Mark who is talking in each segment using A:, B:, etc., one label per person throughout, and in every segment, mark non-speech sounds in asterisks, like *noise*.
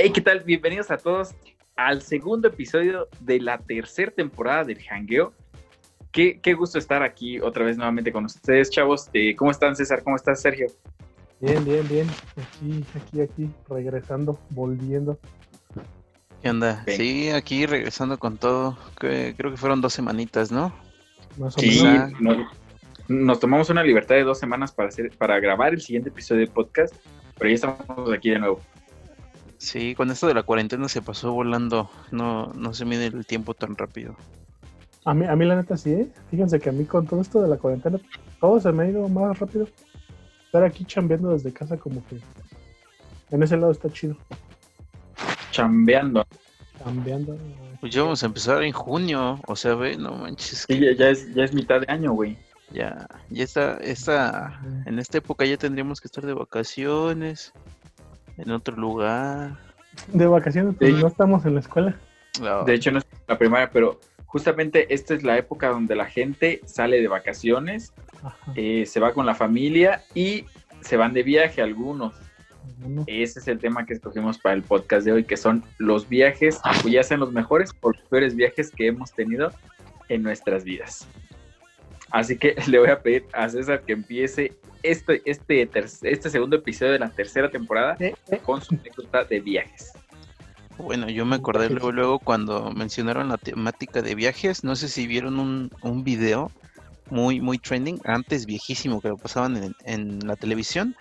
A: Hey, ¿qué tal? Bienvenidos a todos al segundo episodio de la tercera temporada del Hangueo. Qué, qué gusto estar aquí otra vez nuevamente con ustedes, chavos. Eh, ¿Cómo están, César? ¿Cómo estás, Sergio?
B: Bien, bien, bien. Aquí, aquí, aquí, regresando, volviendo.
C: ¿Qué onda?
A: Ven.
C: Sí, aquí regresando con todo. creo que fueron dos semanitas, ¿no?
B: Más o
A: Sí,
B: menos.
A: no- nos tomamos una libertad de dos semanas para, hacer, para grabar el siguiente episodio de podcast, pero ya estamos aquí de nuevo.
C: Sí, con esto de la cuarentena se pasó volando. No, no se mide el tiempo tan rápido.
B: A mí, a mí la neta sí, ¿eh? Fíjense que a mí con todo esto de la cuarentena, todo se me ha ido más rápido. Estar aquí chambeando desde casa como que en ese lado está chido.
A: Chambeando.
B: Chambeando.
C: Pues ya vamos a empezar en junio. O sea, ve, no manches.
A: Sí, ya, ya es, ya es mitad de año, güey.
C: Ya, ya está, esta, en esta época ya tendríamos que estar de vacaciones. En otro lugar.
B: De vacaciones, pues no estamos en la escuela.
C: No,
A: De hecho, no es la primaria, pero justamente esta es la época donde la gente sale de vacaciones, eh, se va con la familia y se van de viaje algunos.
B: Bueno,
A: Ese es el tema que escogimos para el podcast de hoy, que son los viajes, ya sean los mejores o los peores viajes que hemos tenido en nuestras vidas. Así que *laughs* le voy a pedir a César que empiece este, este, ter- este segundo episodio de la tercera temporada
B: eh,
A: con su anécdota de viajes.
C: Bueno, yo me acordé luego, luego cuando mencionaron la temática de viajes. No sé si vieron un, un video muy, muy trending, antes viejísimo, que lo pasaban en, en la televisión.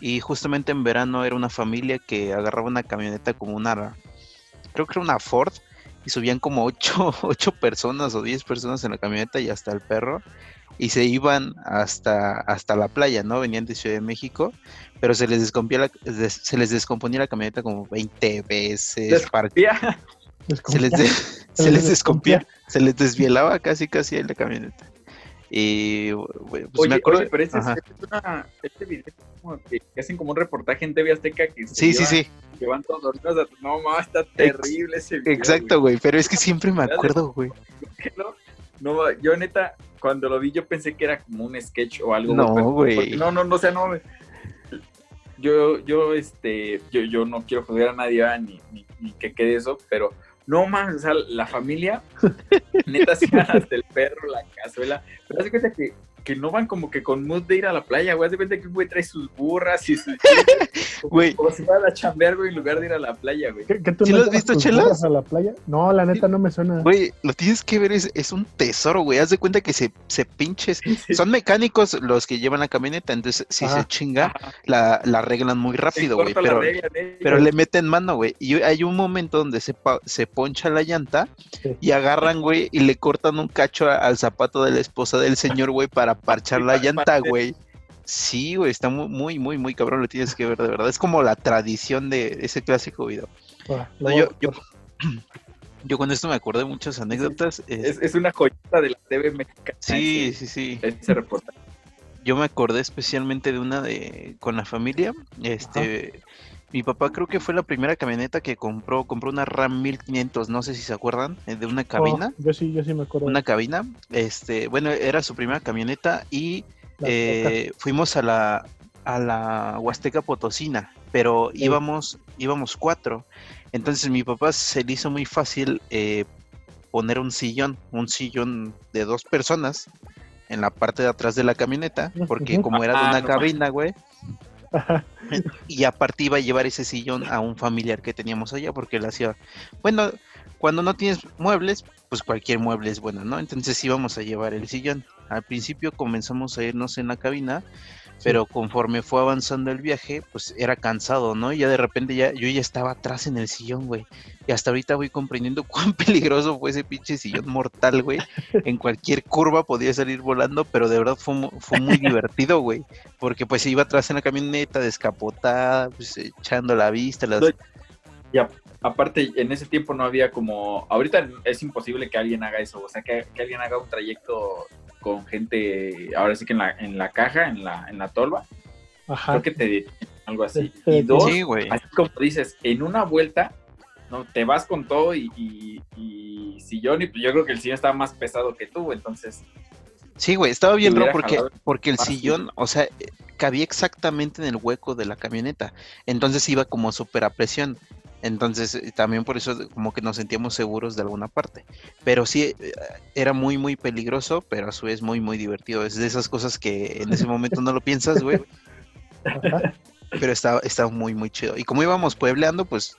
C: Y justamente en verano era una familia que agarraba una camioneta como una, creo que era una Ford, y subían como ocho, *laughs* ocho personas o 10 personas en la camioneta y hasta el perro. Y se iban hasta, hasta la playa, ¿no? Venían de Ciudad de México, pero se les descomponía la, se les descomponía la camioneta como 20 veces. se les, de- *laughs*
B: se les
C: descompía, se les desvielaba casi casi en la camioneta. Y pues
A: oye,
C: me acuerdo.
A: oye, pero este, es- este es una- este video es como que hacen como un reportaje en TV Azteca que se
C: Sí, sí,
A: llevan-
C: sí,
A: que van todos dormidos. a- No, mames, está terrible ese video.
C: exacto, güey. Pero es que siempre me acuerdo, güey. *laughs*
A: güey. No, no, yo neta, cuando lo vi, yo pensé que era como un sketch o algo.
C: No, güey.
A: No, no, no, o sea, no. Yo, yo, este, yo, yo no quiero joder a nadie, ¿verdad? ni, ni, ni que quede eso, pero no más, o sea, la familia, *laughs* neta, van hasta el perro, la cazuela, pero haz de cuenta que, que no van como que con mood de ir a la playa, güey, de cuenta que un güey trae sus burras y sus... *laughs* como,
C: Güey.
A: como si fuera a chambear, güey, en lugar de ir a la playa, güey.
B: ¿Qué, qué tú
C: ¿Sí
B: no
C: lo has visto, Chelas?
B: a la playa? No, la neta no me suena.
C: Güey, lo tienes que ver, es, es un tesoro, güey. Haz de cuenta que se, se pinches. *laughs* Son mecánicos los que llevan la camioneta, entonces si
B: Ajá.
C: se chinga, la, la arreglan muy rápido, güey. Pero,
A: regla, ¿eh?
C: pero le meten mano, güey. Y hay un momento donde se, pa- se poncha la llanta
B: Sí.
C: y agarran, güey, y le cortan un cacho al zapato de la esposa del señor, güey, para parchar la llanta, güey. Sí, güey, está muy, muy, muy, muy cabrón, lo tienes que ver, de verdad. Es como la tradición de ese clásico video.
B: Ah,
C: No, yo, yo,
B: buscar. *clears throat*
C: yo con esto me acordé de muchas anécdotas. eh,
A: Es, es una joyita de la TV mexicana.
C: sí,
A: ese-
C: sí, sí.
A: Ese reportaje.
C: Yo me acordé especialmente de una de con la familia. Este, mi papá creo que fue la primera camioneta que compró, compró una Ram 1500, no sé si se acuerdan, eh, de una cabina.
B: Oh, yo sí, yo sí me acuerdo.
C: Una cabina, este, bueno, era su primera camioneta y eh, fuimos a la a la Huasteca Potosina, pero
B: Sí.
C: íbamos íbamos cuatro. Entonces mi papá se le hizo muy fácil eh, poner un sillón, un sillón de dos personas en la parte de atrás de la camioneta, porque *laughs* como era de
A: Ah,
C: una
A: no
C: cabina, güey. Y aparte iba a llevar ese sillón a un familiar que teníamos allá, porque le hacía, bueno, cuando no tienes muebles, pues cualquier mueble es bueno, ¿no? Entonces íbamos a llevar el sillón. Al principio comenzamos a irnos en la cabina, pero conforme fue avanzando el viaje, pues era cansado, ¿no? Y ya de repente ya yo ya estaba atrás en el sillón, güey. Y hasta ahorita voy comprendiendo *laughs* cuán peligroso fue ese pinche sillón mortal, güey. En cualquier curva podía salir volando, pero de verdad fue, fue muy divertido, güey. Porque pues se iba atrás en la camioneta, descapotada, pues echando la vista, las...
A: No, Y a- aparte, en ese tiempo no había como. Ahorita es imposible que alguien haga eso. O sea, que, que alguien haga un trayecto con gente. Ahora sí que en la, en la caja, en la, en la tolva.
B: Ajá.
A: Creo que te detienen, algo así. Y dos,
C: Sí, güey.
A: así como dices, en una vuelta. No, te vas con todo y, y, y sillón, y pues yo creo que el sillón estaba más pesado que tú, entonces
C: Sí, güey, estaba bien raro porque, porque el
A: fácil.
C: sillón, o sea, eh, cabía exactamente en el hueco de la camioneta. Entonces iba como súper a presión. Entonces, eh, también por eso como que nos sentíamos seguros de alguna parte. Pero sí, eh, era muy, muy peligroso, pero a su vez muy, muy divertido. Es de esas cosas que en ese momento no lo piensas, güey. Pero estaba, estaba muy, muy chido. Y como íbamos puebleando, pues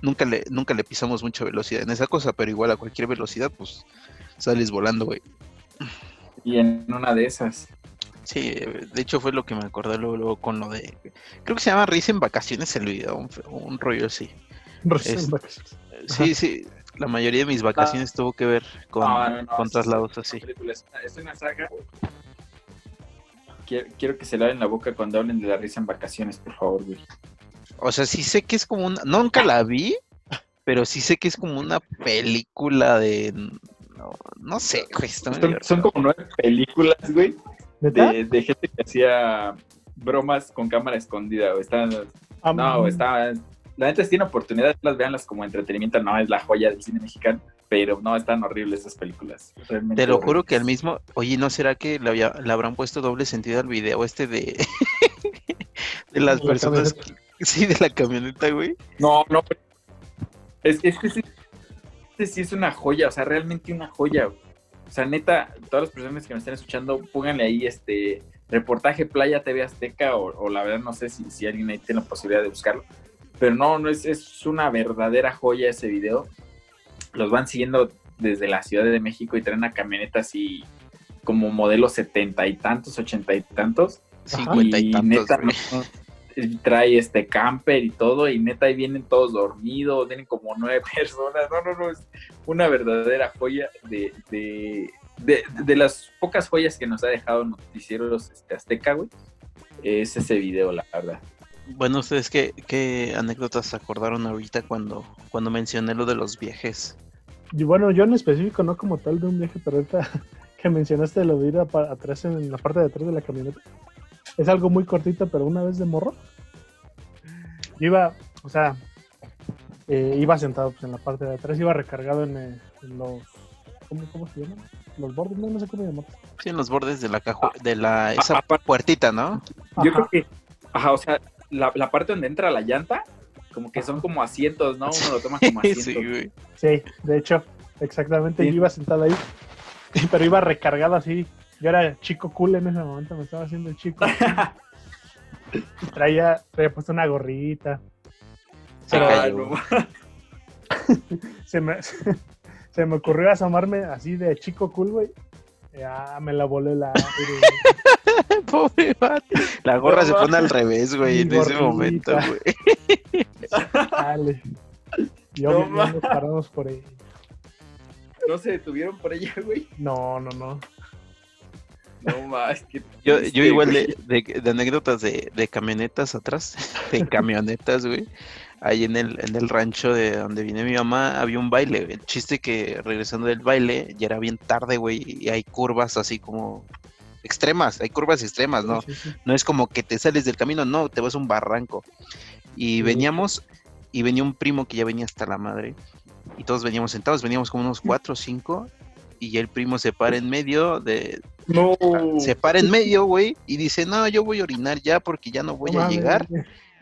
C: nunca le, nunca le pisamos mucha velocidad en esa cosa, pero igual a cualquier velocidad, pues sales volando, güey.
A: Y en una de esas.
C: Sí, eh, de hecho fue lo que me acordé luego, luego con lo de... Creo que se llama Risa en Vacaciones el video, un, un rollo así.
B: Recién
C: Es-
B: vacaciones.
C: Sí, sí, la mayoría de mis vacaciones tuvo que ver con,
A: No, no, no,
C: con
A: sí,
C: traslados
A: sí,
C: así.
A: Es una, saga. Quiero, quiero que se laven la boca cuando hablen de la risa en vacaciones, por favor, güey.
C: O sea, sí sé que es como una... Nunca la vi, pero sí sé que es como una película de... No, no sé, güey,
A: Son, son como nueve películas, güey. De, de gente que hacía bromas con cámara escondida, güey. Están,
B: Ah,
A: no, güey, está... La neta, si tienen oportunidad, las veanlas como entretenimiento, no es la joya del cine mexicano, pero no, están horribles esas películas. realmente
C: Te lo juro que al mismo... Oye, ¿no será que le, había- le habrán puesto doble sentido al video este de... *laughs* de las
B: La
C: personas... que- Sí, de la camioneta, güey.
A: No, no. Es, es que sí, este sí es una joya, o sea, realmente una joya. güey. O sea, neta, todas las personas que nos estén escuchando, pónganle ahí este reportaje Playa TV Azteca o, o la verdad no sé si, si alguien ahí tiene la posibilidad de buscarlo. Pero no, no es, es una verdadera joya ese video. Los van siguiendo desde la Ciudad de México y traen una camioneta así como modelo setenta y tantos, ochenta y tantos.
C: Cincuenta y, tantos,
A: neta, no, y trae este camper y todo, y neta ahí vienen todos dormidos, vienen como nueve *laughs* personas, no, no, no, es una verdadera joya de, de, de, de las pocas joyas que nos ha dejado Noticieros este, Azteca, güey, es ese video, la verdad.
C: Bueno, ¿ustedes qué, qué anécdotas acordaron ahorita cuando, cuando mencioné lo de los viajes?
B: Y bueno, yo en específico, no como tal de un viaje, pero ahorita *laughs* que mencionaste lo de ir a atrás en la parte de atrás de la camioneta. Es algo muy cortito, pero una vez de morro. Yo iba, o sea, eh, iba sentado pues, en la parte de atrás, iba recargado en, eh, en los. ¿cómo, ¿Cómo se llaman? Los bordes, no, no sé cómo llamarlos.
C: Sí, en los bordes de la caja, de la esa
A: Ah,
C: puertita, ¿no?
A: Yo
B: Ajá.
A: creo que, ajá, o sea, la, la parte donde entra la llanta, como que son como asientos, ¿no? Uno lo toma como *laughs* asientos.
C: sí, güey.
B: Sí, de hecho, exactamente,
A: Sí.
B: yo iba sentado ahí, *laughs* pero iba recargado así. Yo era chico cool en ese momento, me estaba haciendo el chico. *laughs* Traía, traía puesto una gorrita.
C: Se
A: Ah,
C: cayó.
A: no. *laughs*
B: Se me, se me ocurrió asomarme así de chico cool, güey. Ya me la volé la aire, *laughs*
C: Pobre vato. La gorra
A: No
C: se pone al revés, güey, en ese momento, güey.
B: Dale. Y
A: No
B: nos paramos por ahí.
A: No se detuvieron por ella, güey.
B: No, no, no.
A: No más. que
C: Yo, yo igual de, de- de anécdotas de, de camionetas atrás, *laughs* de camionetas, güey. Ahí en el, en el rancho de donde viene mi mamá había un baile. El chiste que regresando del baile ya era bien tarde, güey, y hay curvas así como extremas, hay curvas extremas, ¿no?
B: Sí, sí, sí.
C: No es como que te sales del camino, no, te vas a un barranco. Y
B: Sí.
C: veníamos, y venía un primo que ya venía hasta la madre, y todos veníamos sentados, veníamos como unos cuatro o cinco, y el primo se para en medio de,
A: No.
C: se para en medio, güey, y dice, no, yo voy a orinar ya porque ya no voy
B: No
C: a llegar.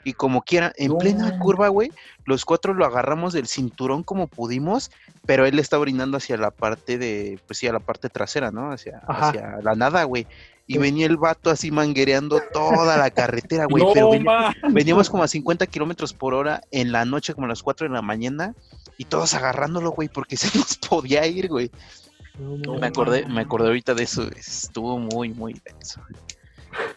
C: Y como quiera, en
A: No.
C: plena curva, güey, los cuatro lo agarramos del cinturón como pudimos, pero él estaba orinando hacia la parte de, pues sí, a la parte trasera, ¿no? Hacia, la nada, güey. Y venía el vato así manguereando toda la carretera, güey. *laughs*
A: no,
C: pero veníamos como a 50 kilómetros por hora en la noche, como a las 4 de la mañana, y todos agarrándolo, güey, porque *laughs* se nos podía ir, güey.
B: No,
C: Me acordé, me acordé ahorita de eso, estuvo muy, muy denso.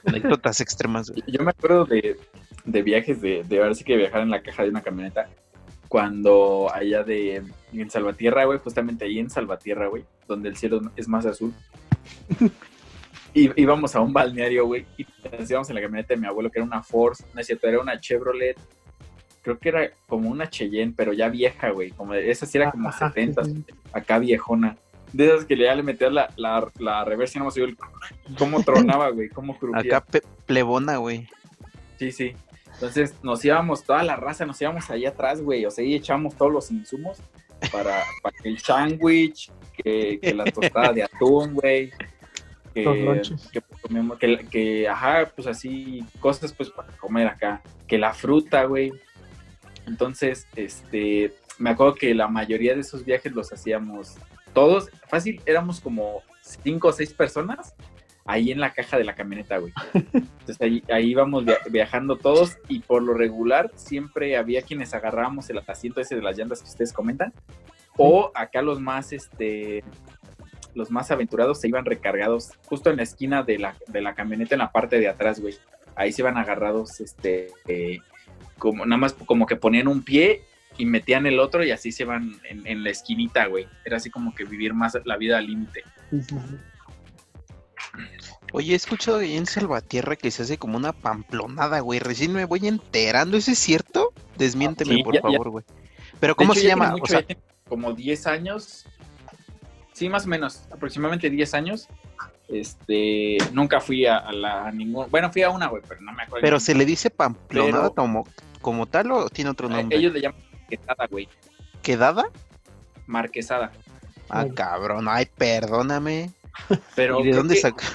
C: Anécdotas *laughs* extremas, güey.
A: Yo me acuerdo de, de viajes, de, de ahora sí que viajar en la caja de una camioneta. Cuando allá de en Salvatierra, güey, justamente ahí en Salvatierra, güey, donde el cielo es más azul. *laughs* Y íbamos a un balneario, güey, y nos íbamos en la camioneta de mi abuelo, que era una Force, no es cierto, era una Chevrolet. Creo que era como una Cheyenne, pero ya vieja, güey. Como de- esa sí era como
B: Ajá, sí,
A: 70,
B: sí, sí.
A: acá viejona. De esas que ya le metías la, la, la reversa y no me el *laughs* cómo tronaba, güey, cómo crujía.
C: Acá pe- plebona, güey.
A: Sí, sí. Entonces nos íbamos, toda la raza, nos íbamos allá atrás, güey. O sea, ahí echamos todos los insumos para, *laughs* para que el sándwich, que, que la tostada de atún, güey. Que, que, comemos- que, que, ajá, pues así, cosas pues para comer acá. Que la fruta, güey. Entonces, este, me acuerdo que la mayoría de esos viajes los hacíamos todos, fácil, éramos como cinco o seis personas ahí en la caja de la camioneta, güey. Entonces ahí, ahí íbamos via- viajando todos y por lo regular siempre había quienes agarrábamos el asiento ese de las llantas que ustedes comentan. O acá los más, este, los más aventurados se iban recargados justo en la esquina de la, de la camioneta en la parte de atrás, güey. Ahí se iban agarrados, este, eh, como nada más como que ponían un pie y metían el otro y así se iban en, en la esquinita, güey. Era así como que vivir más la vida al límite.
C: Oye, he escuchado ahí en Salvatierra que se hace como una pamplonada, güey. Recién me voy enterando. ¿Eso es cierto? Desmiénteme,
A: Sí,
C: por
A: ya- ya-
C: favor, güey. Pero ¿cómo
A: hecho,
C: se llama?
A: mucho,
C: o sea,
A: ya tiene como 10 años. Sí, más o menos, aproximadamente 10 años. Este, nunca fui a, a la a ningún, bueno, fui a una, güey, pero no me acuerdo.
C: pero se le dice pamplonada
A: Pero-
C: como, como tal o tiene otro
A: nombre.
C: nombre?
A: Ellos le llaman marquesada, güey.
C: ¿Quedada?
A: Marquesada.
C: Ah, cabrón. Ay, perdóname.
A: Pero
C: ¿Y de dónde saca?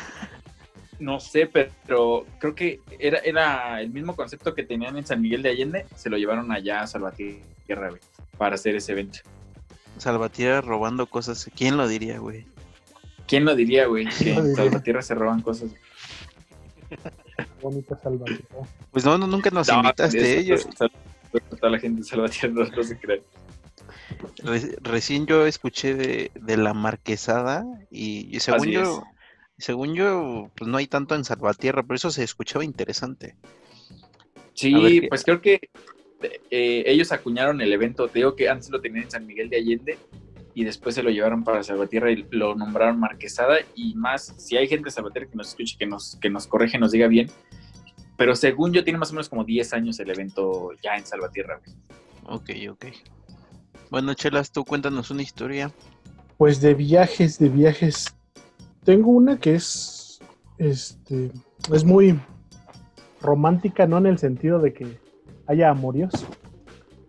A: No sé, pero creo que era, era el mismo concepto que tenían en San Miguel de Allende, se lo llevaron allá a Salvatierra, güey, para hacer ese evento.
C: Salvatierra robando cosas. ¿Quién lo diría, güey?
A: ¿Quién lo diría, güey? Que en? Salvatierra se roban cosas.
B: Bonita Salvador.
C: Pues no, no, nunca nos
A: No,
C: invitaste,
A: eso-
C: ¿eh? *laughs*
A: Toda la gente de Salvatierra no, se
C: re- recién yo escuché de, de la marquesada y, y según
A: Así
C: yo, según yo, pues no hay tanto en Salvatierra, pero eso se escuchaba interesante.
A: Sí,
C: qué-
A: pues creo que eh, ellos acuñaron el evento. Te digo que antes lo tenían en San Miguel de Allende y después se lo llevaron para Salvatierra y lo nombraron Marquesada. Y más, si hay gente de Salvatierra que nos escuche, que nos, que nos corrige, nos diga bien. Pero según yo, tiene más o menos como 10 años el evento ya en Salvatierra. güey.
C: Ok, ok. Bueno, Chelas, tú cuéntanos una historia.
B: Pues de viajes, de viajes. Tengo una que es, este, es muy romántica, no en el sentido de que haya amoríos,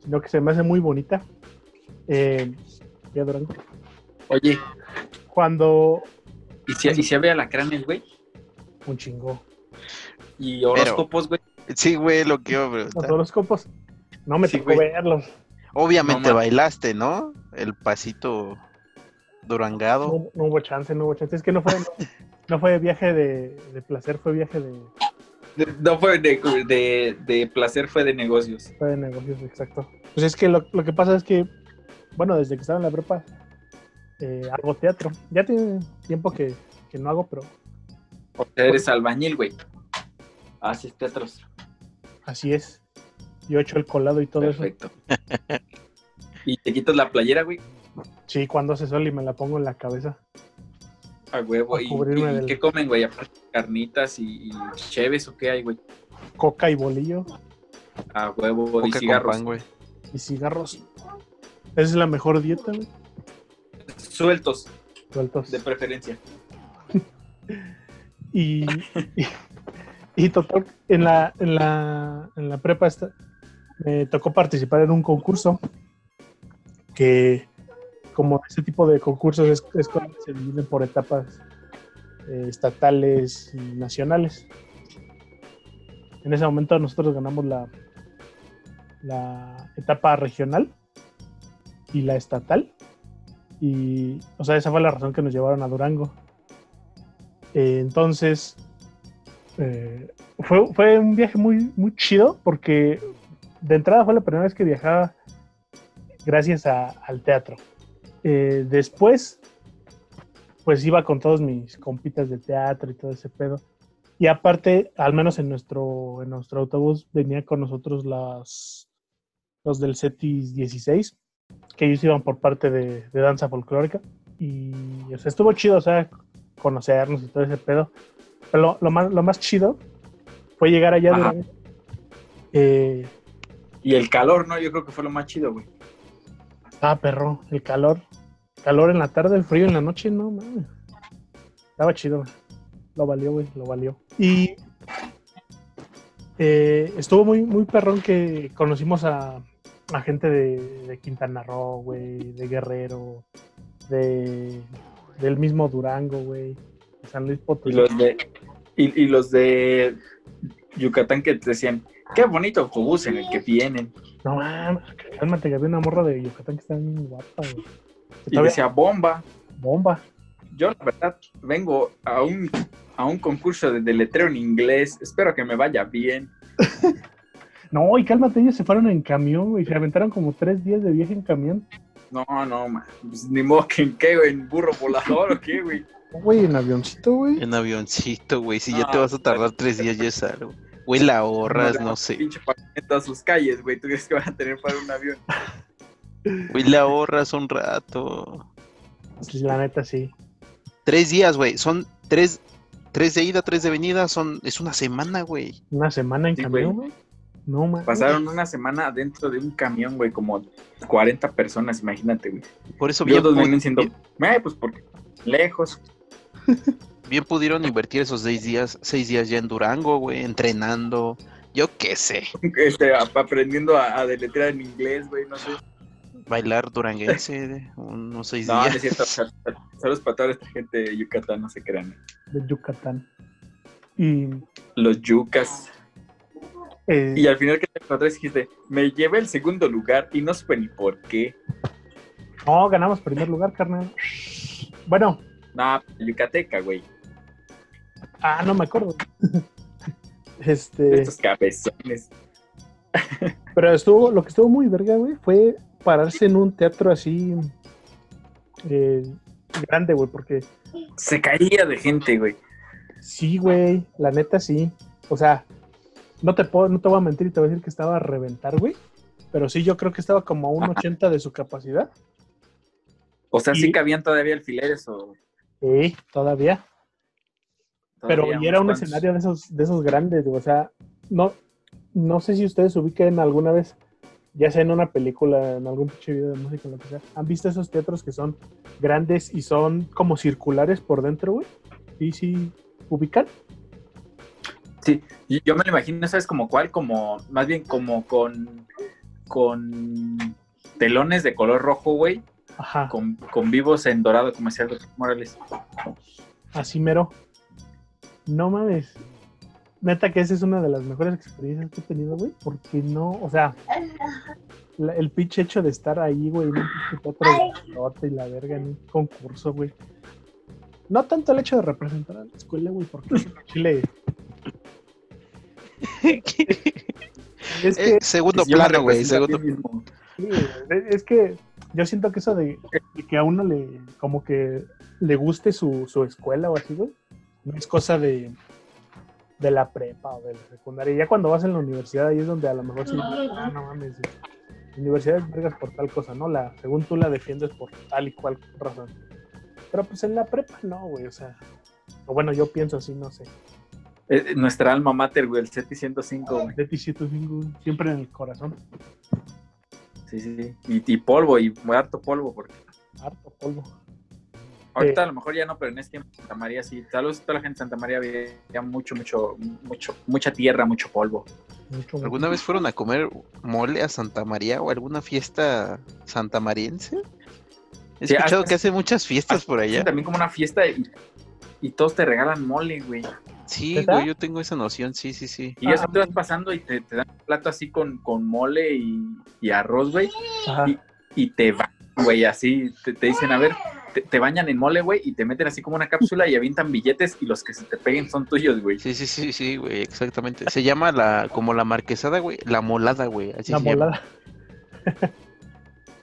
B: sino que se me hace muy bonita. Eh, fui a Durango.
A: Oye,
B: Cuando
A: ¿y si, y si había alacranes, güey?
B: un chingo.
A: Y horóscopos, güey.
C: Sí, güey, lo que iba a
B: Los
C: preguntar.
B: horóscopos. No me
A: Sí,
B: tocó
A: güey.
B: verlos.
C: Obviamente
A: No,
C: bailaste, ¿no? El pasito durangado.
B: No, no hubo chance, no hubo chance. Es que no fue, no, no fue viaje de, de placer, fue viaje de,
A: De- No fue de, de, de placer, fue de negocios.
B: fue de negocios, exacto. Pues es que lo, lo que pasa es que, bueno, desde que estaba en la prepa, eh, hago teatro. Ya tiene tiempo que, que no hago, pero
A: O sea, eres albañil, güey. Haces teatros.
B: así es. Yo he hecho el colado y todo eso.
A: Perfecto. *laughs* y te quitas la playera, güey.
B: Sí, cuando hace sol y me la pongo en la cabeza.
A: A huevo. ¿Y,
B: cubrirme
A: y
B: del-
A: qué comen, güey? Aparte, carnitas y, y cheves o qué hay, güey.
B: Coca y bolillo
A: A huevo. y
C: Coca
A: cigarros.
C: pan, güey.
B: y cigarros. Esa es la mejor dieta, güey.
A: Sueltos,
B: Sueltos.
A: de preferencia. *laughs*
B: Y, y, y total, en la, en la, en la prepa me tocó participar en un concurso que, como ese tipo de concursos, es, es cuando se dividen por etapas eh, estatales y nacionales. En ese momento nosotros ganamos la, la etapa regional y la estatal. Y, o sea, esa fue la razón que nos llevaron a Durango. Eh, entonces, eh, fue, fue un viaje muy, muy chido porque de entrada fue la primera vez que viajaba gracias al teatro. Eh, después, pues iba con todos mis compitas de teatro y todo ese pedo. Y aparte, al menos en nuestro, en nuestro autobús, venía con nosotros las, los del CETIS 16, que ellos iban por parte de, de danza folclórica. Y o sea, estuvo chido, o sea, conocernos y todo ese pedo. Pero lo, lo más, lo más chido fue llegar allá.
A: Ajá.
B: Durango. Eh,
A: Y el calor, ¿no? Yo creo que fue lo más chido, güey.
B: ah, perro, el calor. Calor en la tarde, el frío en la noche, no mames. Estaba chido, güey. Lo valió, güey, lo valió. Y eh, estuvo muy, muy perrón que conocimos a, a gente de, de Quintana Roo, güey, de Guerrero, de, del mismo Durango, güey, de San Luis
A: Y
B: Potosí.
A: los de, y, y los de Yucatán que te decían, qué bonito autobús en el que vienen.
B: No mames, cálmate, que había una morra de Yucatán que estaba bien guapa, güey.
A: Y
B: todavía-
A: decía bomba.
B: bomba.
A: Yo, la verdad, vengo a un, a un concurso de deletreo en inglés. Espero que me vaya bien. *laughs*
B: No, y cálmate, ellos se fueron en camión, güey. Se aventaron como tres días de viaje en camión.
A: No, no, man. Pues, ni modo que en qué, güey, en burro volador o qué, güey.
B: Güey, en avioncito, güey.
C: En avioncito, güey. Si ya
A: Ah,
C: te vas a tardar tres días, ya es algo. Güey, la ahorras, no sé.
A: Pinche paquete a sus calles, güey. ¿Tú crees que van a tener para un avión?
C: Güey, la ahorras un rato.
B: La neta, sí.
C: Tres días, güey. Son tres, tres de ida, tres de venida. Son, es una semana, güey.
B: Una semana en
A: Sí,
B: camión, güey. No, mames.
A: Pasaron una semana dentro de un camión, güey, como 40 personas, imagínate, güey.
C: Por eso
A: vienen siendo, eh, pues porque lejos. *laughs*
C: bien pudieron invertir esos seis días, seis días ya en Durango, güey, entrenando. Yo qué sé.
A: Este, ap- aprendiendo a, a deletrear en inglés, güey, no sé.
C: Bailar duranguense, unos seis
A: No, no
C: días.
A: es cierto. sal- *laughs* sal- Saludos para toda esta gente de Yucatán, no se crean.
B: De Yucatán. Y.
A: Los yucas.
B: eh,
A: Y al final que te encontré dijiste, me llevé el segundo lugar y no supe ni por qué.
B: No, ganamos primer lugar, carnal. Bueno,
A: Nah, yucateca, güey.
B: ah, no me acuerdo. *laughs* Este,
A: Estos cabezones. *laughs*
B: pero estuvo, lo que estuvo muy verga, güey, fue pararse en un teatro así eh, grande, güey, porque
A: Se caía de gente, güey.
B: sí, güey, la neta sí. O sea, no te puedo, no te voy a mentir y te voy a decir que estaba a reventar, güey. Pero sí, yo creo que estaba como a un 80 de su capacidad.
A: O sea,
B: Y-
A: sí cabían todavía alfileres o...
B: Sí, todavía. Pero y era un
A: cuantos.
B: escenario de esos, de esos grandes, o sea, no, no sé si ustedes ubican alguna vez, ya sea en una película, en algún pinche video de música, lo que sea. ¿Han visto esos teatros que son grandes y son como circulares por dentro, güey? Sí, sí, ubican.
A: Y Yo me lo imagino, ¿sabes como cuál? Como, más bien como con, con telones de color rojo, güey,
B: Ajá,
A: con, con vivos en dorado, como decía el doctor Morales.
B: así mero. No mames. Neta que esa es una de las mejores experiencias que he tenido, güey, porque no, o sea, la- el pinche hecho de estar ahí, güey, en un pinche teatro y la verga en un concurso, güey. No tanto el hecho de representar a la escuela, güey, porque en Chile *laughs* es que,
C: Eh, segundo plano, güey. Segundo...
B: sí, güey, es que yo siento que eso de, de que a uno le, como que le guste su, su escuela o así, güey, no es cosa de, de la prepa o de la secundaria. Ya cuando vas en la universidad ahí es donde a lo mejor sí, ah, no mames, eh, universidad es vergas por tal cosa, ¿no? La, según tú la defiendes por tal y cual razón. Pero pues en la prepa no, güey, o sea, o bueno, yo pienso así, no sé.
A: Eh, nuestra alma mater, güey, el 705, güey.
B: De ti siento cinco, siempre en el corazón,
A: Sí, sí, sí. Y, y polvo, y muy harto polvo, porque
B: harto polvo.
A: ahorita a lo mejor ya no, pero en ese tiempo Santa María sí. Saludos a toda la gente de Santa María, había mucho, mucho, mucho, mucha tierra, mucho polvo.
B: Mucho, mucho.
C: ¿Alguna vez fueron a comer mole a Santa María o alguna fiesta santamariense? He
A: Sí,
C: escuchado que hace muchas fiestas por allá.
A: También como una fiesta y, y todos te regalan mole, güey.
C: Sí, güey, yo tengo esa noción, sí, sí, sí.
A: Y ya
B: Ah.
A: te vas pasando y te, te dan un plato así con, con mole y, y arroz, güey.
B: Ajá.
A: Y te van, güey, así. Te, te dicen, a ver, te, te bañan en mole, güey, y te meten así como una cápsula y avientan billetes y los que se te peguen son tuyos, güey.
C: Sí, sí, sí, sí, güey, exactamente. Se llama la, como la marquesada, güey, la molada, güey, así
B: la
C: se llama.
B: molada.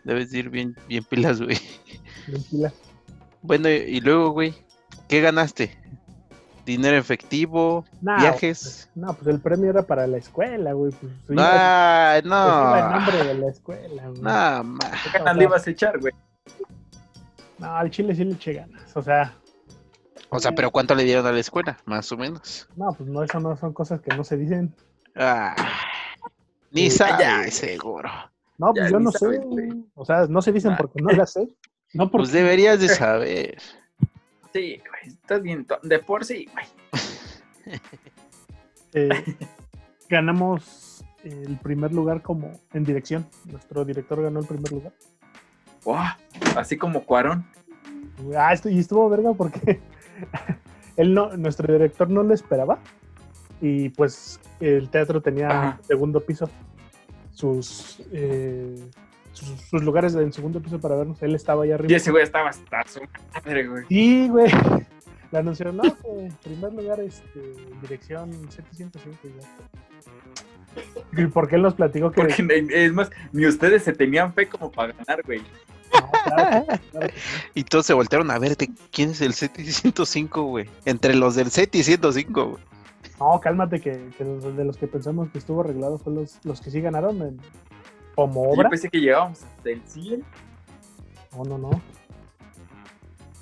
C: Debes de ir bien, bien pilas, güey.
B: bien pila.
C: Bueno, y, y luego, güey, ¿qué ganaste? ¿Dinero efectivo? ¿Viajes?
B: No, pues el premio era para la escuela, güey. Pues, iba-
C: Ah,
B: pues iba
C: no.
B: nombre de la escuela, güey.
C: No, ma.
A: ¿Qué
B: O
A: ganas
B: sea-
A: le ibas a echar, güey?
B: No, al chile sí le eché ganas. O sea,
C: O sea, pero ¿cuánto le dieron a la escuela? Más o menos.
B: no, pues no, eso no son cosas que no se dicen.
C: Ah, ni
B: Sí,
C: sabe,
A: ya.
C: seguro.
B: No, pues
A: Ya
B: yo no sé.
A: sabes, güey.
B: O sea, no se dicen
C: Ah.
B: porque no las sé. No porque
C: Pues deberías de saber.
A: Sí, güey, estás bien. De por sí, güey. *laughs*
B: eh, ganamos el primer lugar como en dirección. Nuestro director ganó el primer lugar.
A: Guau, Así como Cuarón.
B: Ah, esto, y estuvo verga porque *laughs* él no, nuestro director no lo esperaba. Y pues el teatro tenía
A: Ajá.
B: segundo piso. sus, eh, sus, sus lugares en segundo piso para vernos. Él estaba allá
A: Y
B: arriba.
A: ese güey estaba hasta su madre, güey.
B: Sí, güey. *laughs* Le anunciaron, no, que en primer lugar, este, dirección 705. y ya. Y porque él nos platicó que.
A: Porque es más, ni ustedes se tenían fe como para ganar, güey.
B: No, claro, claro. *laughs*
C: Y todos se voltearon a ver de quién es el set y 105, güey. Entre los del set y 105, güey.
B: No, cálmate, que, que los- de los que pensamos que estuvo arreglado fue los, los que sí ganaron en- como
A: Yo
B: obra.
A: pensé que llegábamos hasta el 100.
B: No, no, no.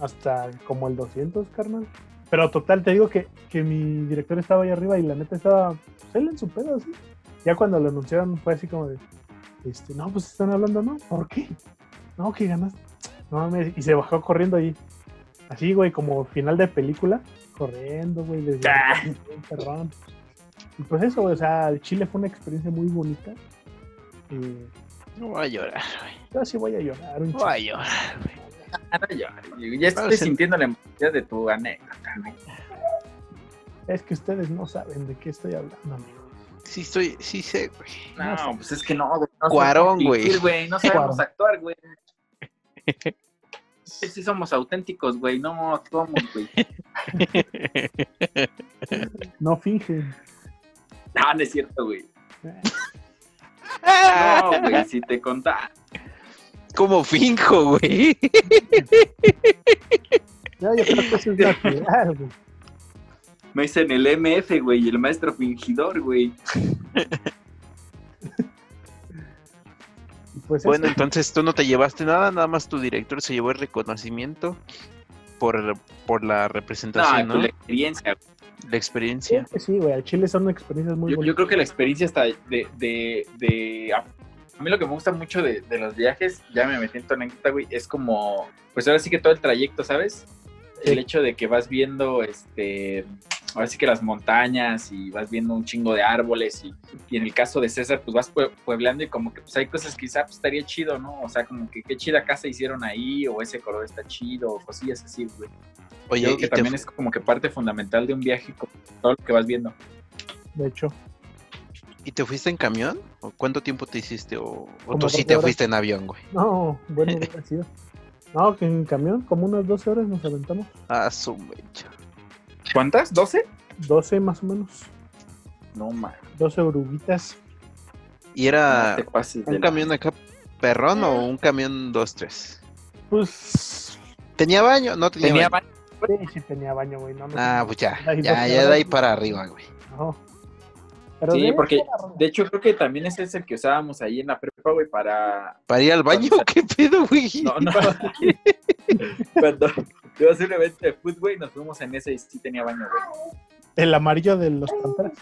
B: Hasta como el 200, carnal. Pero total, te digo que, que mi director estaba ahí arriba y la neta estaba, pues él en su pedo, así. Ya cuando lo anunciaron fue así como de, este, no, pues están hablando, ¿no? ¿Por qué? No, que ganaste. No mames, y se bajó corriendo ahí. Así, güey, como final de película, corriendo, güey, desde
A: Ah.
B: bien perrón. Y pues eso, güey, o sea, el Chile fue una experiencia muy bonita. Y
C: No voy a llorar, güey.
B: yo sí voy a llorar un
C: No voy a llorar, güey.
A: No, ya, ya estoy sintiendo la emoción de tu anécdota, güey.
B: Es que ustedes no saben de qué estoy hablando, amigo.
C: Sí, estoy, sí sé, güey.
A: No, pues es que no, güey. No
C: Cuarón, güey.
A: güey. No sabemos
B: Cuarón.
A: actuar, güey. *laughs* Sí, sí somos auténticos, güey. No actuamos, güey.
B: No fingen.
A: No, no es cierto, güey.
B: Eh,
A: No, güey, si te contás.
C: ¿Cómo finjo, güey?
B: Ya, yo creo que eso es natural, güey.
A: Me dicen el MF, güey, el maestro fingidor, güey.
B: Pues
C: Bueno,
B: eso,
C: entonces tú no te llevaste nada, nada más tu director se llevó el reconocimiento por, por la
A: No,
C: representación, ¿no?
A: pues la experiencia. güey.
C: La experiencia.
B: que sí, güey. Al Chile son experiencias muy
A: Yo, yo creo que la experiencia está de, de, de- a a mí lo que me gusta mucho de, de los viajes, ya me metí en tu anécdota, güey, es como, pues ahora sí que todo el trayecto, ¿sabes? El hecho de que vas viendo, este, ahora sí que las montañas y vas viendo un chingo de árboles y, y en el caso de César, pues vas pue- pueblando y como que pues hay cosas que quizá pues, estaría chido, ¿no? O sea, como que qué chida casa hicieron ahí o ese color está chido o cosillas así, güey.
C: Oye,
A: creo
C: ¿y
A: que
C: te,
A: también es como que parte fundamental de un viaje, todo lo que vas viendo.
B: De hecho,
C: ¿y te fuiste en camión? ¿O cuánto tiempo te hiciste? ¿O, o tú sí
B: 12
C: te
B: horas.
C: fuiste en avión, güey?
B: no, bueno, *laughs* sido. No, que en camión, como unas 12 horas nos aventamos.
C: Ah, su mecha.
A: ¿Cuántas? ¿12?
B: 12 más o menos.
A: No, man.
B: 12 oruguitas.
C: ¿Y era
A: no
C: un
A: la-
C: camión acá perrón o un camión 2-3?
B: Pues.
C: ¿Tenía baño? No tenía,
A: Tenía
C: baño.
A: baño.
B: Sí, sí tenía baño, güey. No, no,
C: Ah, pues ya, ya,
B: 12
C: ya de ahí para arriba, güey.
B: no. Pero
A: Sí, porque de hecho creo que también ese es el que usábamos ahí en la prepa, güey, para...
C: ¿Para ir al baño? *laughs* ¿Qué pedo, güey?
A: No, no. *laughs* Cuando iba a hacer un evento de fútbol, güey, nos fuimos en ese y sí tenía baño, güey.
B: El amarillo de los panteras.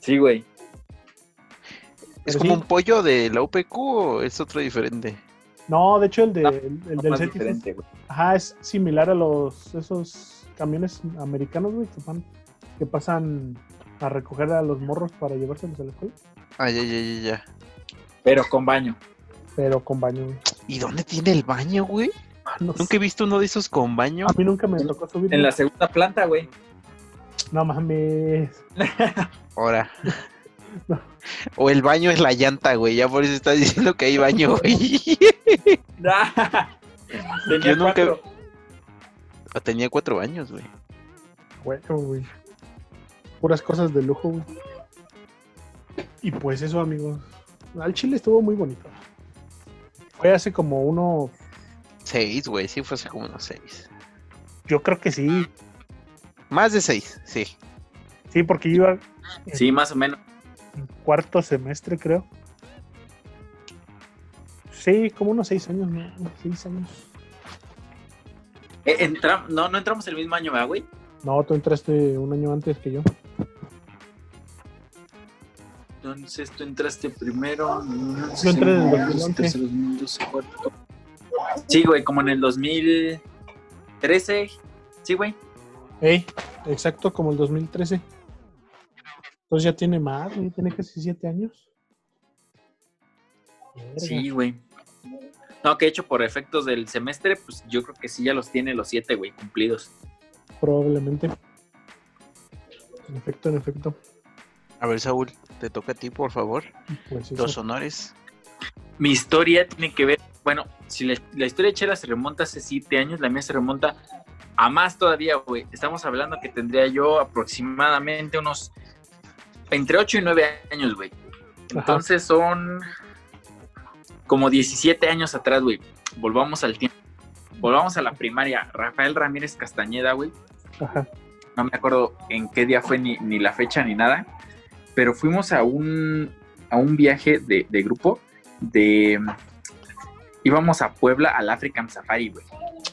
A: Sí, güey.
C: ¿Es
B: pero
C: como
B: sí.
C: un pollo de la UPQ o es otro diferente?
B: No, de hecho, el, de,
A: No,
B: el, el del es-
A: diferente, güey.
B: Ajá, es similar a los esos camiones americanos, güey, que, van- que pasan a recoger a los morros para llevárselos a la escuela,
C: Ah, ya, ya, ya, ya.
A: Pero con baño.
B: pero con baño, güey.
C: ¿Y dónde tiene el baño, güey?
B: Ah, no
C: Nunca
B: sé.
C: he visto uno de esos con baño.
B: A mí nunca me tocó subir.
A: En la segunda planta, güey.
B: No mames.
C: Ahora. *laughs*
B: No.
C: O el baño es la llanta, güey. Ya por eso estás diciendo que hay baño, *laughs* güey. *laughs*
A: Tenía
C: Yo nunca-
A: cuatro.
C: O tenía cuatro años, güey.
B: Bueno, güey. Puras cosas de lujo, güey. Y pues eso, amigos. Al Chile estuvo muy bonito. Fue hace como uno.
C: Seis, güey. Sí, fue hace como unos seis.
B: Yo creo que sí.
C: Más de seis, sí.
B: Sí, porque iba
A: Sí, más o menos.
B: en cuarto semestre, creo. Sí, como unos seis años, ¿no? Unos seis años.
A: Eh, entra- No, no entramos el mismo año, ¿verdad, güey?
B: No, tú entraste un año antes que yo.
A: Entonces tú entraste primero.
B: Yo entré en el 2011.
A: 2012, cuarto. Sí, güey, como en el 2013. Sí, güey.
B: Ey, exacto, como el 2013. Entonces ya tiene más, güey, tiene casi siete años.
A: Sí, güey. No, que hecho por efectos del semestre, pues yo creo que sí ya los tiene los siete, güey, cumplidos.
B: Probablemente. En efecto, en efecto.
C: A ver, Saúl, te toca a ti, por favor.
B: Pues.
C: Los honores.
A: Mi historia tiene que ver, bueno, si la, la historia de Chela se remonta hace siete años, la mía se remonta a más todavía, güey. Estamos hablando que tendría yo aproximadamente unos entre 8 y 9 años, güey. Entonces son como 17 años atrás, güey. Volvamos al tiempo. Volvamos a la primaria. Rafael Ramírez Castañeda, güey.
B: Ajá.
A: No me acuerdo en qué día fue ni, ni la fecha ni nada. Pero fuimos a un, a un viaje de, de grupo de... Íbamos a Puebla al African Safari, güey.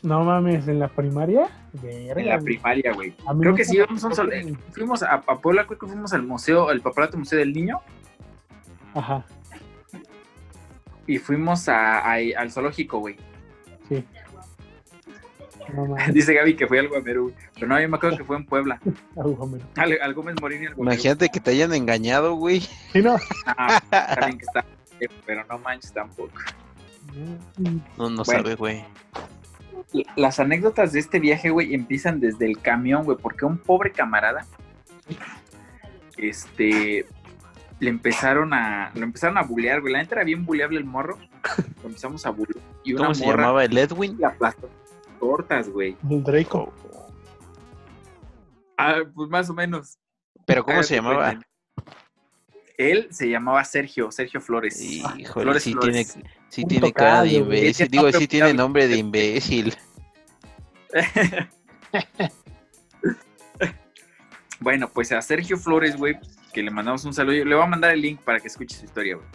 B: No mames, en la primaria. Verga,
A: En la primaria, güey. Creo que sí, íbamos a un
B: tocó,
A: sol- fuimos a, a Puebla, creo que fuimos al museo, al Papalato Museo del Niño,
B: Ajá,
A: y fuimos a, a- al zoológico, güey.
B: sí. No mames, *laughs*
A: Dice Gaby que fue al Guamerú, güey. pero no, yo me acuerdo que fue en Puebla. *laughs* Al, al Gómez Morín y al Guamerú.
C: Imagínate que te hayan engañado, güey.
B: Sí, no. *laughs*
A: Ah, está bien que está, pero no manches tampoco.
C: No, no
A: Bueno.
C: sabe, güey.
A: Las anécdotas de este viaje, güey, empiezan desde el camión, güey, porque un pobre camarada, este, le empezaron a, lo empezaron a bullear, güey. La neta era bien buleable el morro. Lo *laughs* empezamos a bullear. Y una
C: ¿Cómo se
A: morra
C: llamaba el Edwin?
A: le aplastó tortas, güey.
B: El Draco.
A: Ah, pues más o menos.
C: Pero ¿cómo
A: Hágate
C: se llamaba?
A: cuenta. Él se llamaba Sergio, Sergio Flores.
C: Híjole,
A: Flores,
C: sí
A: Flores.
C: tiene, sí
B: Un
C: tiene cara de imbécil. Digo, sí tiene nombre de imbécil. *laughs*
A: Bueno, pues a Sergio Flores, güey, que le mandamos un saludo. Le voy a mandar el link para que escuche su historia, güey.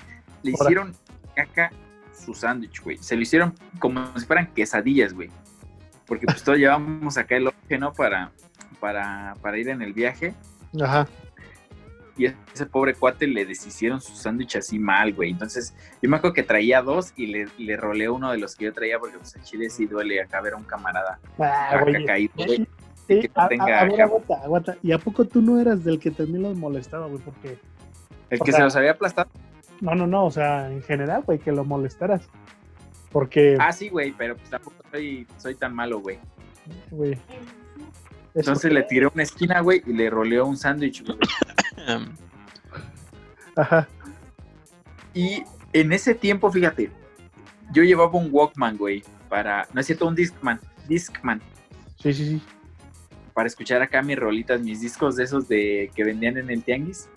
A: Le hicieron caca su sándwich, güey. Se lo hicieron como si fueran quesadillas, güey. Porque pues todos *laughs* llevamos acá el ¿no? Para, para, para ir en el viaje.
B: Ajá.
A: Y ese pobre cuate le deshicieron su sándwich así mal, güey. Entonces, yo me acuerdo que traía dos y le, le roleé uno de los que yo traía porque pues en Chile sí duele acá ver a un camarada
B: Ah,
A: acá
B: güey.
A: caído, güey.
B: Sí,
A: que no
B: a,
A: tenga
B: a- a ver,
A: acá-
B: aguanta, aguanta. ¿Y a poco tú no eras del que también los molestaba, güey? Porque.
A: El que
B: sea-
A: se los había aplastado.
B: No, no, no. O sea, en general, güey, que lo molestaras. Porque,
A: Ah, sí, güey, pero pues tampoco soy, soy tan malo, güey.
B: güey.
A: Entonces le tiré una esquina, güey, y le roleó un sándwich, güey.
B: Ajá.
A: Y en ese tiempo, fíjate, yo llevaba un Walkman, güey, para, no es cierto, un Discman, Discman,
B: Sí, sí, sí.
A: para escuchar acá mis rolitas, mis discos de esos de que vendían en el Tianguis,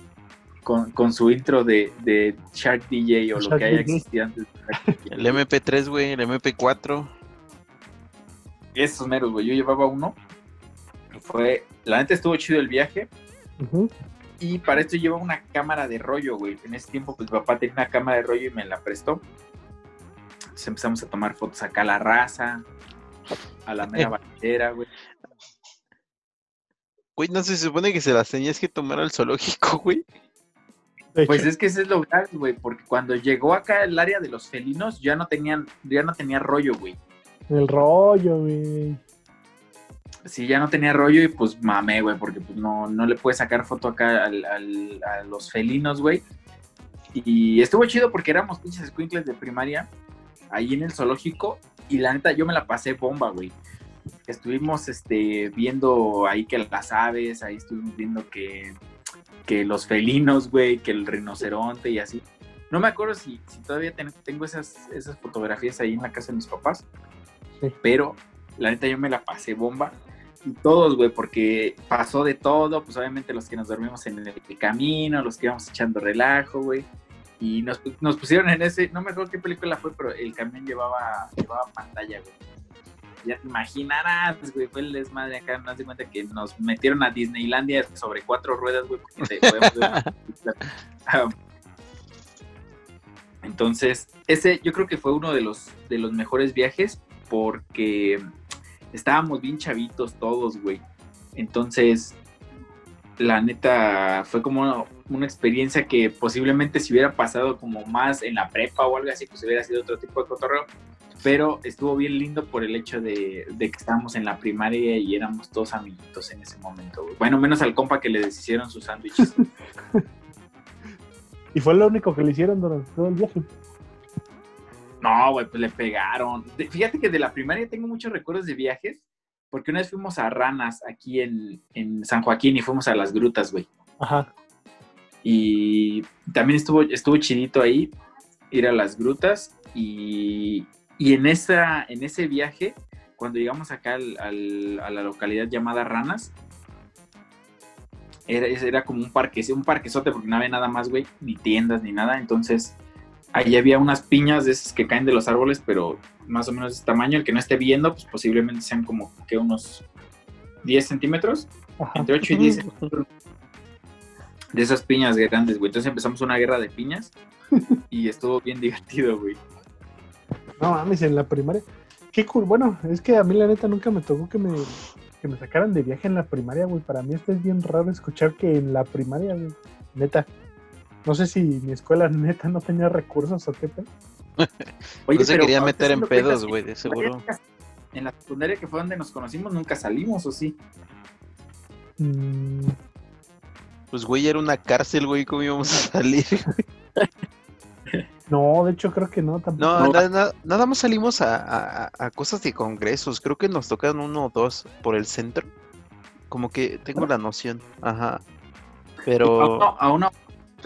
A: con, con su intro de, de Shark DJ o lo que haya existido antes. de Shark DJ.
C: El MP3, güey, el MP4.
A: Esos meros, güey, yo llevaba uno. Fue, la neta estuvo chido el viaje.
B: Ujú.
A: Y para esto llevaba una cámara de rollo, güey. En ese tiempo, pues mi papá tenía una cámara de rollo y me la prestó. Entonces empezamos a tomar fotos acá a la raza, a la mera *laughs* bandera, güey.
C: Güey, no se supone que se las tenías que tomar al zoológico, *laughs* güey.
A: Pues es que ese es lo grave, güey, porque cuando llegó acá el área de los felinos, ya no tenían, ya no tenía rollo, güey.
B: el rollo, güey.
A: Sí, ya no tenía rollo y pues mamé, güey, porque pues no, no le puedes sacar foto acá al- al- a los felinos, güey. Y estuvo chido porque éramos pinches escuincles de primaria ahí en el zoológico y la neta yo me la pasé bomba, güey. Estuvimos este, viendo ahí que las aves, ahí estuvimos viendo que, que los felinos, güey, que el rinoceronte y así. No me acuerdo si, si todavía ten- tengo esas, esas fotografías ahí en la casa de mis papás,
B: Sí.
A: pero la neta yo me la pasé bomba. Y todos, güey, porque pasó de todo, pues obviamente los que nos dormimos en el camino, los que íbamos echando relajo, güey. Y nos, nos pusieron en ese, no me acuerdo qué película fue, pero el camión llevaba, llevaba pantalla, güey. Ya te imaginarás, güey, fue el desmadre acá, no de cuenta que nos metieron a Disneylandia sobre cuatro ruedas, güey, porque te podemos ver una película. *laughs* Ah. Entonces, ese yo creo que fue uno de los, de los mejores viajes porque estábamos bien chavitos todos, güey. Entonces, la neta fue como una, experiencia que posiblemente si hubiera pasado como más en la prepa o algo así, pues hubiera sido otro tipo de cotorreo. Pero estuvo bien lindo por el hecho de, de que estábamos en la primaria y éramos todos amiguitos en ese momento, güey. Bueno, menos al compa que le deshicieron sus sándwiches. *laughs*
B: Y fue lo único que le hicieron durante todo el viaje.
A: No, güey, pues le pegaron. De- fíjate que de la primaria tengo muchos recuerdos de viajes, porque una vez fuimos a Ranas aquí en, en San Joaquín y fuimos a las grutas, güey.
B: Ajá.
A: Y también estuvo, estuvo chidito ahí ir a las grutas y, y en, esa, en ese viaje, cuando llegamos acá al- al- a la localidad llamada Ranas, era, era como un parque, un parquezote porque no había nada más, güey, ni tiendas ni nada. Entonces, ahí había unas piñas de esas que caen de los árboles, pero más o menos de este tamaño. El que no esté viendo, pues posiblemente sean como que unos 10 centímetros,
B: Ajá.
A: entre 8 y 10 centímetros de esas piñas grandes, güey. Entonces empezamos una guerra de piñas *laughs* y estuvo bien divertido, güey.
B: No mames, en la primaria. Qué cool. Bueno, es que a mí la neta nunca me tocó que me, que me sacaran de viaje en la primaria, güey. Para mí esto es bien raro escuchar que en la primaria, güey. Neta. No sé si mi escuela neta no tenía recursos o qué pedo. *laughs*
A: Oye,
C: no se
A: pero
C: quería meter en pedos, güey, de seguro.
A: En la secundaria que fue donde nos conocimos, nunca salimos, ¿o sí?
B: Mm,
C: Pues, güey, era una cárcel, güey, ¿cómo íbamos a salir?
B: no, de hecho creo que no tampoco.
C: No,
A: No.
C: na- na- nada más salimos a, a- a cosas de congresos. Creo que nos tocaron uno o dos por el centro. Como que tengo la noción. Ajá.
A: A,
C: Pero.
A: a una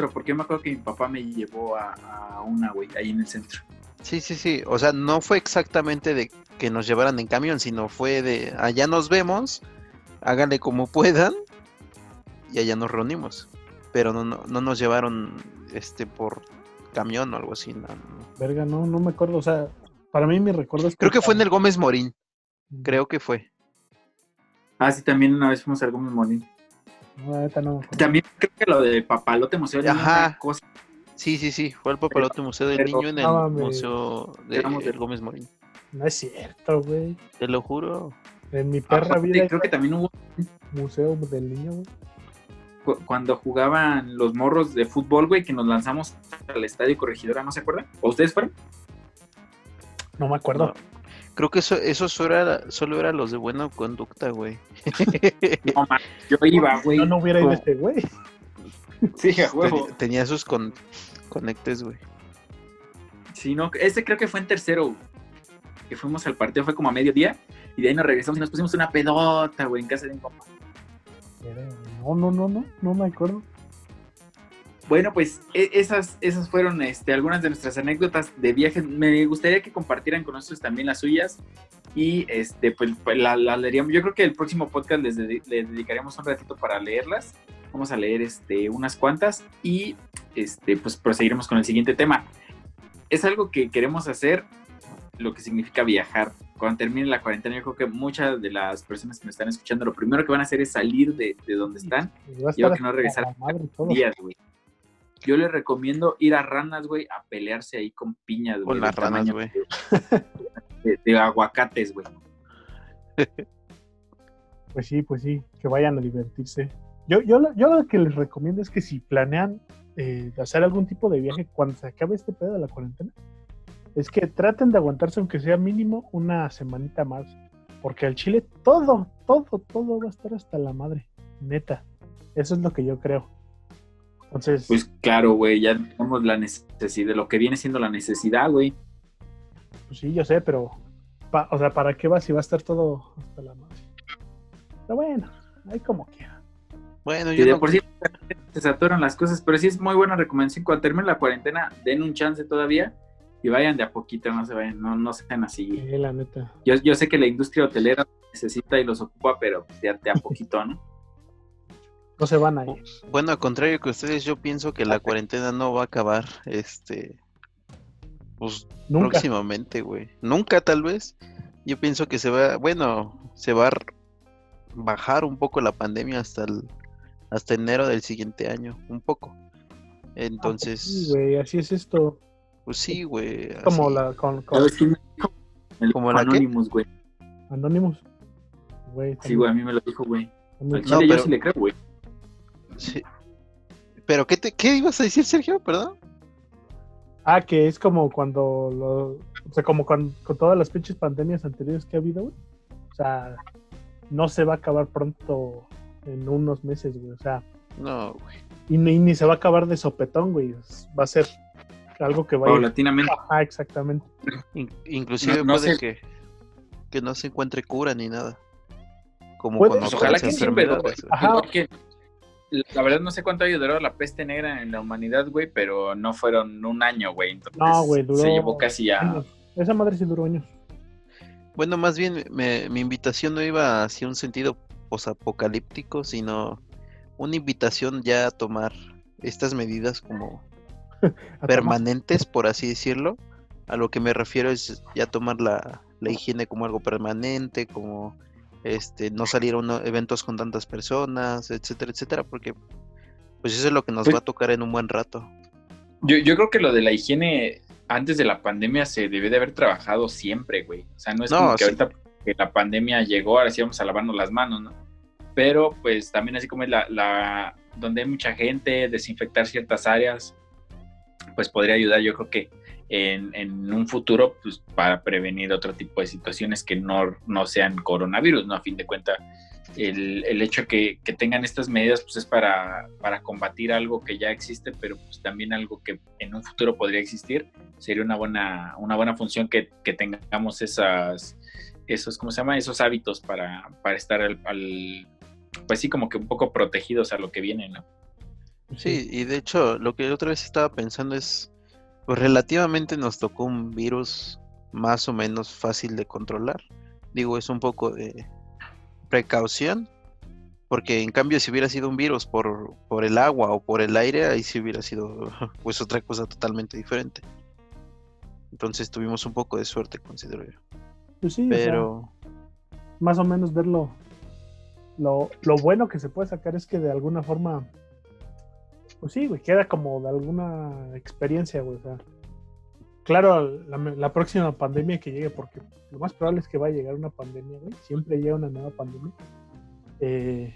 A: porque yo me acuerdo que mi papá me llevó a, a una, güey, ahí en el centro.
C: Sí, sí, sí. O sea, no fue exactamente de que nos llevaran en camión, sino fue de allá nos vemos, háganle como puedan y allá nos reunimos. Pero no, no, no nos llevaron este por camión o algo así. no, no.
B: Verga, no, no me acuerdo. O sea, para mí mi recuerdo es
C: Creo que fue en el Gómez Morín. Creo que fue.
A: Ah, sí, también una vez fuimos al Gómez Morín.
B: No, no.
A: También creo que lo de Papalote Museo era
C: Ajá.
A: una cosa.
C: Sí, sí, sí. Fue el Papalote Museo del
A: Pero-
C: Niño en el
B: no.
C: Museo de, del Gómez Morín.
B: No es cierto, güey.
C: Te lo juro.
B: En mi perra
A: Aparte,
B: vida
A: creo que también hubo
B: museo del niño, güey.
A: cu- cuando jugaban los morros de fútbol, güey, que nos lanzamos al estadio Corregidora, ¿no se acuerdan? ¿O ustedes fueron?
B: No me acuerdo.
C: Creo que eso, eso solo era, solo era los de buena conducta, güey. *laughs*
A: No, man, yo iba, güey.
B: No, no hubiera ido este güey.
A: Sí, a huevo.
C: Ten- Tenía sus con, conectes, güey.
A: Sí, no, ese creo que fue en tercero, que fuimos al partido, fue como a mediodía, y de ahí nos regresamos y nos pusimos una pedota, güey, en casa de un compa.
B: No, no, no, no. No me acuerdo.
A: Bueno, pues e- esas, esas fueron este, algunas de nuestras anécdotas de viajes. Me gustaría que compartieran con nosotros también las suyas. Y este, pues, pues, la, la leeríamos. Yo creo que el próximo podcast les, dedi- les dedicaremos un ratito para leerlas. Vamos a leer este, unas cuantas y este, pues proseguiremos con el siguiente tema. Es algo que queremos hacer, lo que significa viajar. Cuando termine la cuarentena, yo creo que muchas de las personas que me están escuchando, lo primero que van a hacer es salir de, de donde están
B: Y estar
A: que no regresar
B: y
A: días, güey. Yo les recomiendo ir a ranas, güey, a pelearse ahí con piñas, güey.
C: Con las ranas, güey. *laughs*
A: De, de aguacates, güey. *laughs*
B: Pues sí, pues sí, que vayan a divertirse. Yo, yo, lo- yo lo que les recomiendo es que si planean eh, hacer algún tipo de viaje cuando se acabe este pedo de la cuarentena, es que traten de aguantarse aunque sea mínimo una semanita más. Porque al Chile todo, todo, todo va a estar hasta la madre. Neta. Eso es lo que yo creo. Entonces,
A: Pues claro, güey, ya tenemos la necesidad, lo que viene siendo la necesidad, güey.
B: pues sí, yo sé, pero, pa- o sea, ¿para qué va si va a estar todo hasta la madre? Pero bueno, ahí como quiera.
C: Bueno,
A: Y
C: yo
A: de
C: no,
A: por sí se saturan las cosas, pero sí es muy buena recomendación. Cuando termine la cuarentena, den un chance todavía y vayan de a poquito, no se vayan, no, no sean así.
B: Sí, la neta.
A: Yo, yo sé que la industria hotelera necesita y los ocupa, pero de, de a poquito, ¿no?
B: No se van a ir.
C: bueno, al contrario que ustedes, yo pienso que la cuarentena no va a acabar, este, pues
B: Nunca.
C: próximamente, güey. Nunca, tal vez. Yo pienso que se va, bueno, se va a bajar un poco la pandemia hasta el, hasta enero del siguiente año, un poco. Entonces,
B: Sí, güey, así es esto.
C: pues sí, güey.
B: Como
C: así.
B: la con, con
A: ¿Sabes quién me dijo? El
C: ¿Como la?
A: Anonymous, güey.
B: Anonymous. Güey,
A: Sí, güey, a mí me lo dijo, güey.
C: No,
A: chile yo
C: pero-
A: sí le creo, güey.
C: Sí. Pero, ¿qué, te, ¿qué ibas a decir, Sergio? Perdón.
B: Ah, que es como cuando lo, o sea, como con, con todas las pinches pandemias anteriores que ha habido, güey. O sea, no se va a acabar pronto en unos meses, güey. O sea,
C: No, güey.
B: y ni, ni se va a acabar de sopetón, güey. Va a ser algo que va a ir.
A: Paulatinamente.
B: Ajá, exactamente.
C: In- inclusive
A: No- no
C: puede
A: sé.
C: que, que no se encuentre cura ni nada. Como
B: Puede-
C: con
B: Pues
A: ojalá que siempre.
B: Ajá.
A: Que, la verdad no sé cuánto ayudó la peste negra en la humanidad, güey, pero no fueron un año, güey. Entonces,
B: No, güey, duró.
A: Se llevó casi ya.
B: años. Esa madre sí duró años.
C: Bueno, más bien me- mi invitación no iba hacia un sentido posapocalíptico, sino una invitación ya a tomar estas medidas como *laughs*
B: A
C: permanentes, por así decirlo. A lo que me refiero es ya tomar la, la higiene como algo permanente, como este no salir a eventos con tantas personas, etcétera, etcétera, porque pues eso es lo que nos
A: Pues-
C: va a tocar en un buen rato.
A: Yo, yo creo que lo de la higiene antes de la pandemia se debió de haber trabajado siempre, güey. O sea, no es
C: No,
A: como que
C: sí.
A: ahorita que la pandemia llegó, ahora sí vamos a lavarnos las manos, ¿no? Pero pues también así como es la, la donde hay mucha gente, desinfectar ciertas áreas, pues podría ayudar yo creo que en, un futuro pues para prevenir otro tipo de situaciones que no, no sean coronavirus, ¿no? A fin de cuentas, el, el hecho que, que tengan estas medidas pues es para, para combatir algo que ya existe, pero pues también algo que en un futuro podría existir. Sería una buena, una buena función que, que tengamos esas, esos, ¿cómo se llama? Esos hábitos para, para estar al, al- pues sí, como que un poco protegidos a lo que viene, ¿no?
C: Sí, y de hecho, lo que otra vez estaba pensando es, pues relativamente nos tocó un virus más o menos fácil de controlar. Digo, es un poco de precaución, porque en cambio si hubiera sido un virus por, por el agua o por el aire, ahí sí hubiera sido *laughs* pues otra cosa totalmente diferente. Entonces tuvimos un poco de suerte, considero yo.
B: Pues sí, o sea,
C: Pero
B: más o menos verlo. Lo, lo bueno que se puede sacar es que de alguna forma, pues sí, güey, queda como de alguna experiencia, güey. O sea, claro, la, la próxima pandemia que llegue, porque lo más probable es que va a llegar una pandemia, güey. Siempre llega una nueva pandemia. Eh,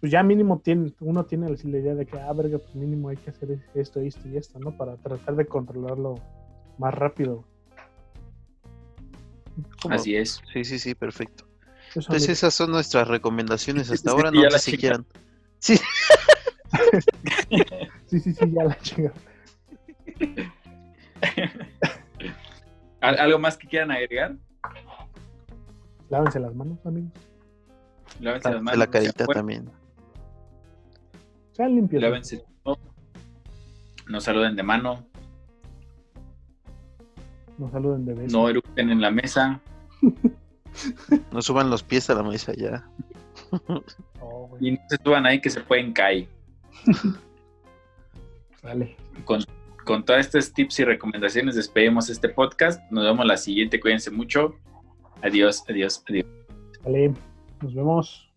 B: pues ya mínimo tiene, uno tiene la idea de que, ah, verga, pues mínimo hay que hacer esto, esto y esto, ¿no? Para tratar de controlarlo más rápido.
A: Así es.
C: sí, sí, sí, perfecto.
B: Amigo.
C: esas son nuestras recomendaciones hasta ahora, no sé
A: la
C: si
A: chica.
C: quieran. Sí, *laughs* *laughs*
B: Sí, sí, sí, ya la chinga.
A: ¿Al- ¿Algo más que quieran agregar?
B: Lávense las manos, amigos.
A: Lávense las manos.
C: la carita
A: buenos,
C: también.
B: Sean limpios.
A: Lávense todo. No saluden de mano.
B: No saluden de beso.
A: No eructen en la mesa.
C: No suban los pies a la mesa ya.
B: Oh.
A: Y no se suban ahí que se pueden caer. *laughs* Con, con todos estos tips y recomendaciones despedimos este podcast. Nos vemos la siguiente. Cuídense mucho. Adiós, adiós, adiós.
B: Dale. Nos vemos.